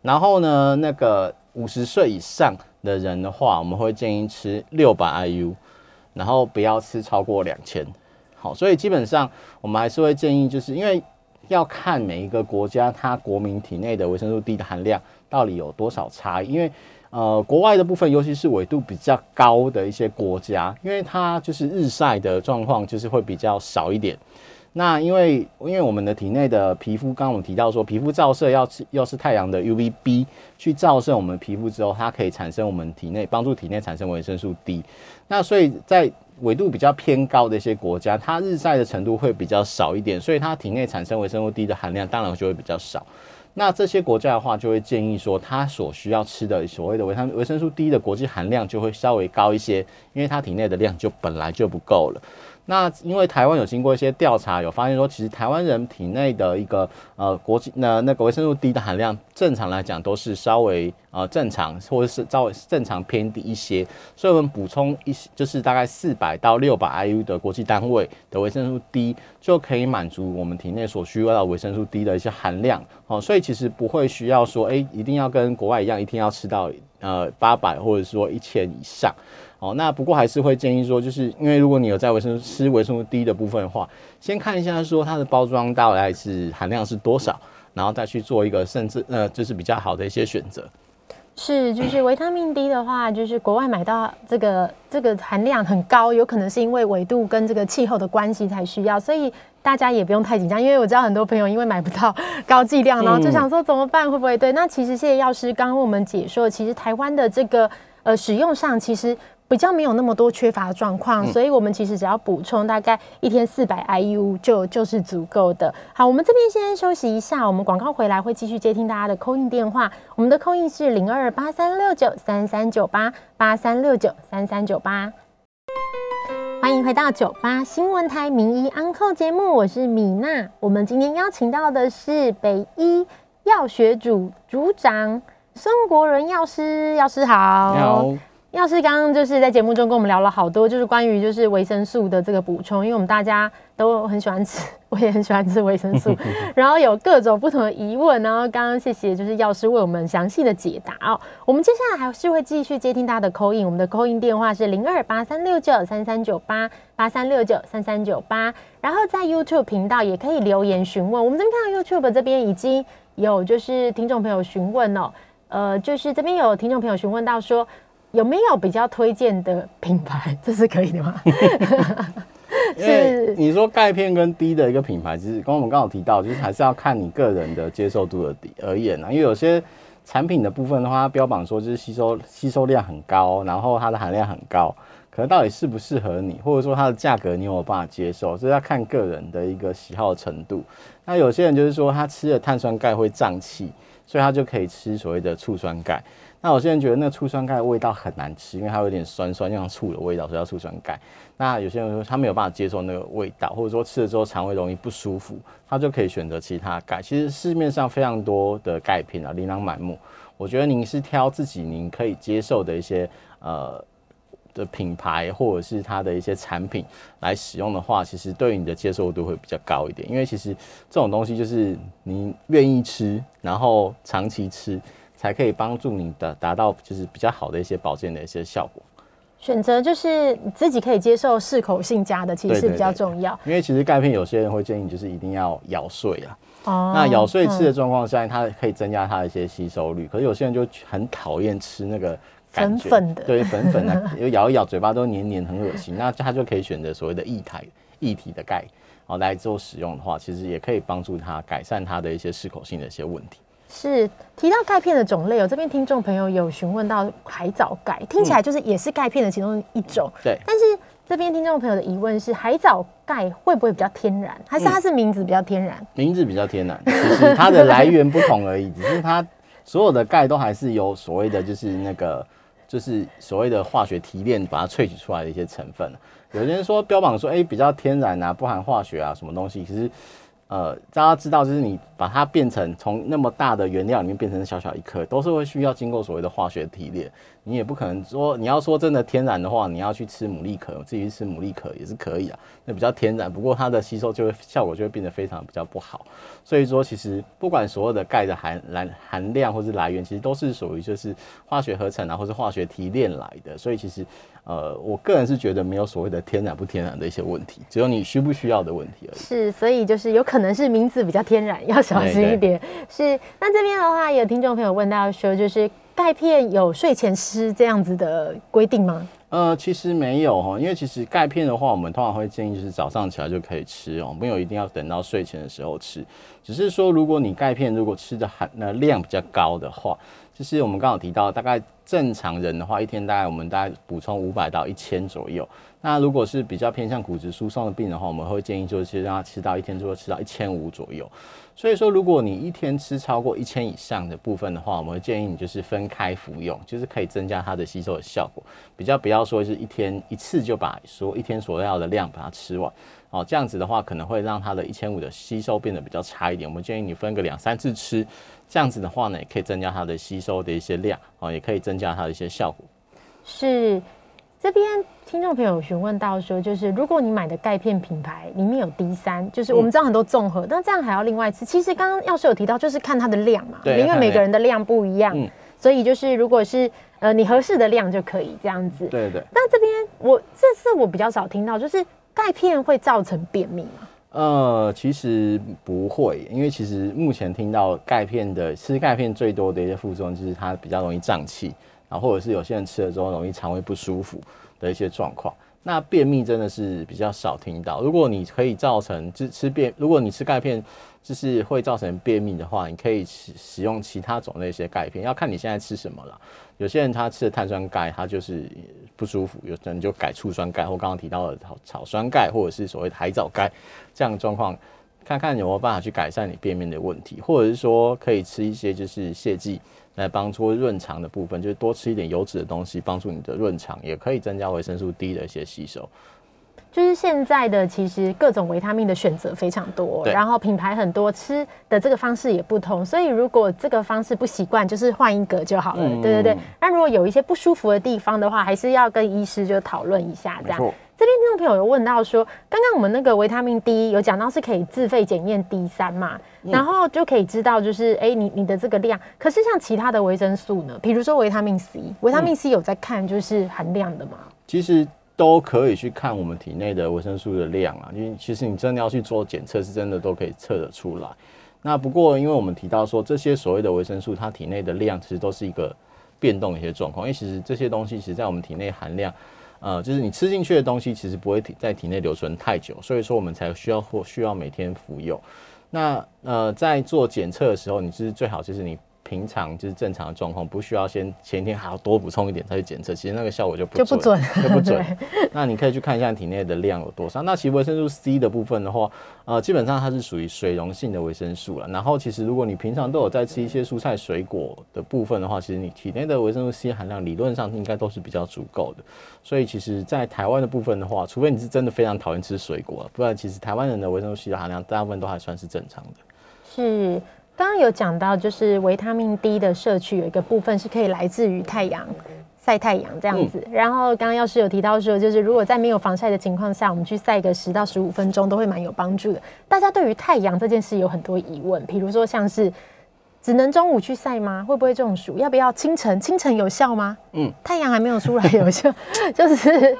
然后呢，那个五十岁以上的人的话，我们会建议吃六百 IU，然后不要吃超过两千。好，所以基本上我们还是会建议，就是因为要看每一个国家它国民体内的维生素 D 的含量到底有多少差异，因为。呃，国外的部分，尤其是纬度比较高的一些国家，因为它就是日晒的状况就是会比较少一点，那因为因为我们的体内的皮肤，刚刚我们提到说，皮肤照射要是要是太阳的 UVB 去照射我们皮肤之后，它可以产生我们体内帮助体内产生维生素 D。那所以在纬度比较偏高的一些国家，它日晒的程度会比较少一点，所以它体内产生维生素 D 的含量当然就会比较少。那这些国家的话，就会建议说，它所需要吃的所谓的维他维生素 D 的国际含量就会稍微高一些，因为它体内的量就本来就不够了。那因为台湾有经过一些调查，有发现说，其实台湾人体内的一个呃国际那那个维生素 D 的含量，正常来讲都是稍微呃正常，或者是稍微正常偏低一些，所以我们补充一些，就是大概四百到六百 IU 的国际单位的维生素 D，就可以满足我们体内所需要的维生素 D 的一些含量。哦，所以其实不会需要说，哎，一定要跟国外一样，一定要吃到呃八百或者说一千以上。哦，那不过还是会建议说，就是因为如果你有在维生素吃维生素 D 的部分的话，先看一下说它的包装大概是含量是多少，然后再去做一个甚至呃就是比较好的一些选择。是，就是维他命 D 的话，就是国外买到这个这个含量很高，有可能是因为纬度跟这个气候的关系才需要，所以大家也不用太紧张，因为我知道很多朋友因为买不到高剂量，然后就想说怎么办，会不会对？那其实谢谢药师刚刚我们解说，其实台湾的这个呃使用上其实。比较没有那么多缺乏的状况，所以我们其实只要补充大概一天四百 IU 就就是足够的。好，我们这边先休息一下，我们广告回来会继续接听大家的扣印电话。我们的扣印是零二八三六九三三九八八三六九三三九八。欢迎回到九八新闻台名医安扣节目，我是米娜。我们今天邀请到的是北医药学组组长孙国仁药师，药师好。你好。药师刚刚就是在节目中跟我们聊了好多，就是关于就是维生素的这个补充，因为我们大家都很喜欢吃，我也很喜欢吃维生素，然后有各种不同的疑问，然后刚刚谢谢就是药师为我们详细的解答哦。我们接下来还是会继续接听大家的口音，我们的口音电话是零二八三六九三三九八八三六九三三九八，然后在 YouTube 频道也可以留言询问。我们这边看到 YouTube 这边已经有就是听众朋友询问哦，呃，就是这边有听众朋友询问到说。有没有比较推荐的品牌？这是可以的吗？是你说钙片跟低的一个品牌，其实刚我们刚好提到，就是还是要看你个人的接受度的而言啊。因为有些产品的部分的话，它标榜说就是吸收吸收量很高，然后它的含量很高，可能到底适不适合你，或者说它的价格你有没有办法接受，这要看个人的一个喜好程度。那有些人就是说他吃了碳酸钙会胀气，所以他就可以吃所谓的醋酸钙。那我现在觉得那醋酸钙味道很难吃，因为它有点酸酸，像醋的味道，所以叫醋酸钙。那有些人说他没有办法接受那个味道，或者说吃了之后肠胃容易不舒服，他就可以选择其他钙。其实市面上非常多的钙片啊，琳琅满目。我觉得您是挑自己您可以接受的一些呃的品牌，或者是它的一些产品来使用的话，其实对你的接受度会比较高一点。因为其实这种东西就是你愿意吃，然后长期吃。才可以帮助你的达到就是比较好的一些保健的一些效果。选择就是自己可以接受适口性加的，其实是比较重要。因为其实钙片有些人会建议就是一定要咬碎啊。哦。那咬碎吃的状况下，它可以增加它的一些吸收率。可是有些人就很讨厌吃那个粉粉的，对粉粉的，有咬一咬嘴巴都黏黏，很恶心。那他就可以选择所谓的液态液体的钙，哦来做使用的话，其实也可以帮助他改善他的一些适口性的一些问题。是提到钙片的种类，哦这边听众朋友有询问到海藻钙，听起来就是也是钙片的其中一种。对，但是这边听众朋友的疑问是，海藻钙会不会比较天然，还是它是名字比较天然？名字比较天然，其实它的来源不同而已，只是它所有的钙都还是有所谓的，就是那个就是所谓的化学提炼把它萃取出来的一些成分。有些人说标榜说，哎，比较天然啊，不含化学啊，什么东西，其实。呃，大家知道，就是你把它变成从那么大的原料里面变成小小一颗，都是会需要经过所谓的化学提炼。你也不可能说，你要说真的天然的话，你要去吃牡蛎壳，自己去吃牡蛎壳也是可以啊，那比较天然。不过它的吸收就会效果就会变得非常比较不好。所以说，其实不管所有的钙的含含含量或是来源，其实都是属于就是化学合成啊，或是化学提炼来的。所以其实。呃，我个人是觉得没有所谓的天然不天然的一些问题，只有你需不需要的问题而已。是，所以就是有可能是名字比较天然，要小心一点。是，那这边的话，有听众朋友问到说，就是钙片有睡前吃这样子的规定吗？呃，其实没有哈，因为其实钙片的话，我们通常会建议就是早上起来就可以吃哦，没有一定要等到睡前的时候吃。只是说，如果你钙片如果吃的含那量比较高的话，就是我们刚好提到，大概正常人的话，一天大概我们大概补充五百到一千左右。那如果是比较偏向骨质疏松的病人的话，我们会建议就是让他吃到一天就会吃到一千五左右。所以说，如果你一天吃超过一千以上的部分的话，我们会建议你就是分开服用，就是可以增加它的吸收的效果，比较不要说是一天一次就把说一天所要的量把它吃完，哦，这样子的话可能会让它的一千五的吸收变得比较差一点。我们建议你分个两三次吃，这样子的话呢，也可以增加它的吸收的一些量，哦，也可以增加它的一些效果。是。这边听众朋友询问到说，就是如果你买的钙片品牌里面有 D 三，就是我们知道很多综合，那这样还要另外吃。其实刚刚药师有提到，就是看它的量嘛，因为每个人的量不一样，所以就是如果是呃你合适的量就可以这样子。对对。但这边我这次我比较少听到，就是钙片会造成便秘吗？呃，其实不会，因为其实目前听到钙片的吃钙片最多的一些副作用就是它比较容易胀气。啊，或者是有些人吃了之后容易肠胃不舒服的一些状况，那便秘真的是比较少听到。如果你可以造成吃吃便，如果你吃钙片就是会造成便秘的话，你可以使使用其他种类一些钙片，要看你现在吃什么了。有些人他吃的碳酸钙，他就是不舒服，有人就改醋酸钙，或刚刚提到的草草酸钙，或者是所谓的海藻钙这样的状况，看看有没有办法去改善你便秘的问题，或者是说可以吃一些就是泻剂。来帮助润肠的部分，就是多吃一点油脂的东西，帮助你的润肠，也可以增加维生素 D 的一些吸收。就是现在的其实各种维他命的选择非常多，然后品牌很多，吃的这个方式也不同，所以如果这个方式不习惯，就是换一个就好了。对对对。那如果有一些不舒服的地方的话，还是要跟医师就讨论一下，这样。这边听众朋友有问到说，刚刚我们那个维他命 D 有讲到是可以自费检验 D 三嘛，然后就可以知道就是哎你你的这个量。可是像其他的维生素呢，比如说维他命 C，维他命 C 有在看就是含量的吗？其实都可以去看我们体内的维生素的量啊，因为其实你真的要去做检测，是真的都可以测得出来。那不过因为我们提到说这些所谓的维生素，它体内的量其实都是一个变动的一些状况，因为其实这些东西其实在我们体内含量。呃，就是你吃进去的东西，其实不会体在体内留存太久，所以说我们才需要或需要每天服用。那呃，在做检测的时候，你是最好就是你。平常就是正常的状况，不需要先前一天还要多补充一点再去检测，其实那个效果就不就不准，就不准。那你可以去看一下体内的量有多少。那其实维生素 C 的部分的话，呃，基本上它是属于水溶性的维生素了。然后其实如果你平常都有在吃一些蔬菜水果的部分的话，其实你体内的维生素 C 含量理论上应该都是比较足够的。所以其实，在台湾的部分的话，除非你是真的非常讨厌吃水果，不然其实台湾人的维生素 C 的含量大部分都还算是正常的。是。刚刚有讲到，就是维他命 D 的摄取有一个部分是可以来自于太阳，晒太阳这样子。然后刚刚药师有提到说，就是如果在没有防晒的情况下，我们去晒个十到十五分钟，都会蛮有帮助的。大家对于太阳这件事有很多疑问，比如说像是只能中午去晒吗？会不会中暑？要不要清晨？清晨有效吗？嗯，太阳还没有出来有效，就是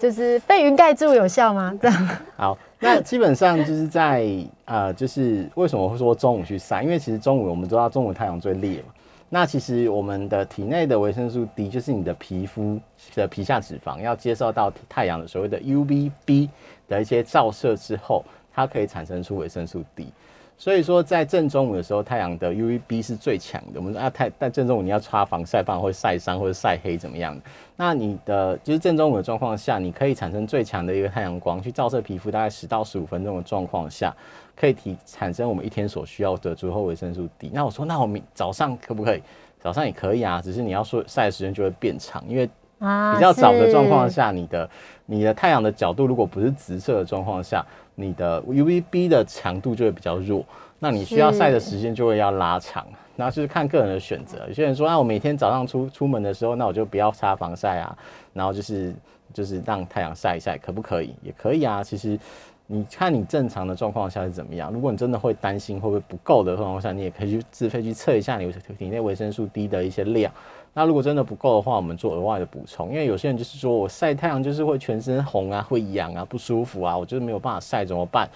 就是被云盖住有效吗？这样好。那基本上就是在呃，就是为什么会说中午去晒？因为其实中午我们知道中午太阳最烈嘛。那其实我们的体内的维生素 D，就是你的皮肤的皮下脂肪要接受到太阳的所谓的 UVB 的一些照射之后，它可以产生出维生素 D。所以说，在正中午的时候，太阳的 UVB 是最强的。我们说啊，太在正中午你要擦防晒，不然会晒伤或者晒黑怎么样的？那你的就是正中午的状况下，你可以产生最强的一个太阳光去照射皮肤，大概十到十五分钟的状况下，可以提产生我们一天所需要的足够维生素 D。那我说，那我们早上可不可以？早上也可以啊，只是你要说晒的时间就会变长，因为比较早的状况下，你的你的太阳的角度如果不是直射的状况下。你的 UVB 的强度就会比较弱，那你需要晒的时间就会要拉长，然后就是看个人的选择。有些人说，那我每天早上出出门的时候，那我就不要擦防晒啊，然后就是就是让太阳晒一晒，可不可以？也可以啊。其实你看你正常的状况下是怎么样。如果你真的会担心会不会不够的状况下，你也可以去自费去测一下你体内维生素 D 的一些量。那如果真的不够的话，我们做额外的补充。因为有些人就是说我晒太阳就是会全身红啊，会痒啊，不舒服啊，我就是没有办法晒怎么办？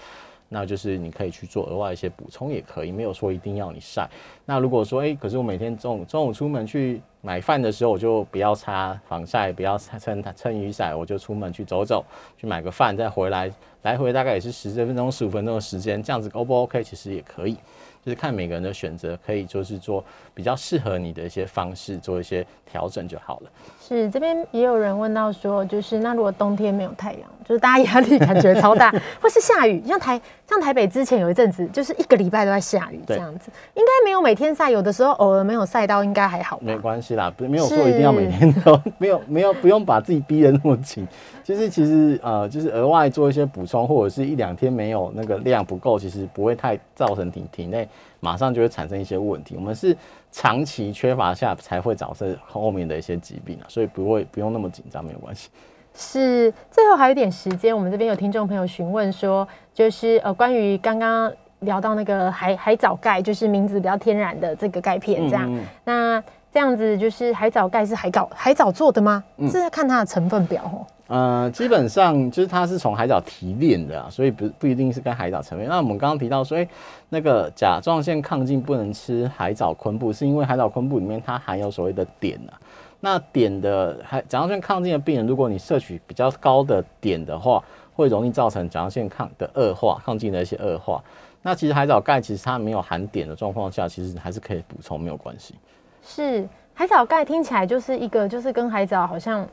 那就是你可以去做额外一些补充也可以，没有说一定要你晒。那如果说哎、可是我每天中午中午出门去买饭的时候，我就不要擦防晒，不要撑撑雨伞，我就出门去走走，去买个饭再回来，来回大概也是十分钟十五分钟的时间，这样子 O 不 OK？其实也可以。就是看每个人的选择，可以就是做比较适合你的一些方式，做一些调整就好了。是这边也有人问到说，就是那如果冬天没有太阳，就是大家压力感觉超大，或是下雨，像台像台北之前有一阵子，就是一个礼拜都在下雨这样子，应该没有每天晒，有的时候偶尔没有晒到，应该还好没？关系啦，不没有说一定要每天都没有没有不用把自己逼得那么紧。就是其实呃，就是额外做一些补充，或者是一两天没有那个量不够，其实不会太造成体体内马上就会产生一些问题。我们是长期缺乏下才会导致后面的一些疾病啊，所以不会不用那么紧张，没有关系。是，最后还有一点时间，我们这边有听众朋友询问说，就是呃，关于刚刚聊到那个海海藻钙，就是名字比较天然的这个钙片，这样，嗯嗯那这样子就是海藻钙是海藻海藻做的吗？嗯是在看它的成分表哦。呃，基本上就是它是从海藻提炼的啊，所以不不一定是跟海藻成分。那我们刚刚提到说，哎、那个甲状腺亢进不能吃海藻昆布，是因为海藻昆布里面它含有所谓的碘啊。那碘的海甲状腺亢进的病人，如果你摄取比较高的碘的话，会容易造成甲状腺亢的恶化，亢进的一些恶化。那其实海藻钙其实它没有含碘的状况下，其实还是可以补充，没有关系。是海藻钙听起来就是一个，就是跟海藻好像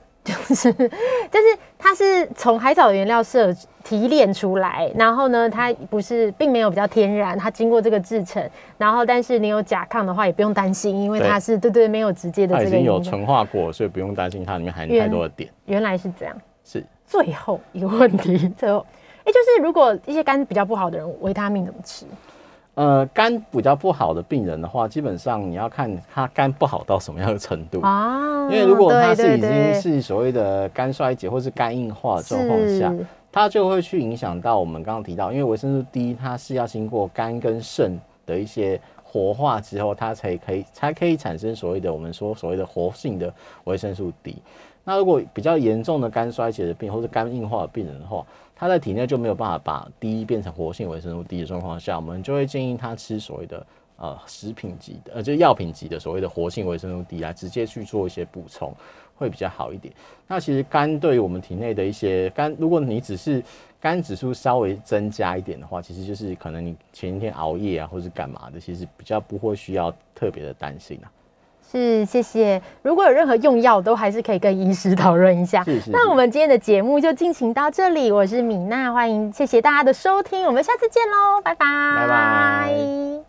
是就是 它是从海藻原料摄提炼出来，然后呢，它不是并没有比较天然，它经过这个制成，然后但是你有甲亢的话也不用担心，因为它是对对没有直接的它已经有。纯化过，所以不用担心它里面含原太多的碘。原来是这样。是。最后一个问题，最后哎、就是如果一些肝比较不好的人，维他命怎么吃？呃，肝比较不好的病人的话，基本上你要看他肝不好到什么样的程度。啊因为如果他是已经是所谓的肝衰竭或是肝硬化的状况下，是它就会去影响到我们刚刚提到，因为维生素 D 它是要经过肝跟肾的一些活化之后，它才可以才可以产生所谓的我们说所谓的活性的维生素 D。那如果比较严重的肝衰竭的病或是肝硬化的病人的话，他在体内就没有办法把 D 变成活性维生素 D 的状况下，我们就会建议他吃所谓的呃食品级的呃就是药品级的所谓的活性维生素 D 来直接去做一些补充，会比较好一点。那其实肝对于我们体内的一些肝，如果你只是肝指数稍微增加一点的话，其实就是可能你前一天熬夜啊，或是干嘛的，其实比较不会需要特别的担心啊。是，谢谢。如果有任何用药，都还是可以跟医师讨论一下。是是那我们今天的节目就进行到这里，我是米娜，欢迎，谢谢大家的收听，我们下次见喽，拜拜，拜拜。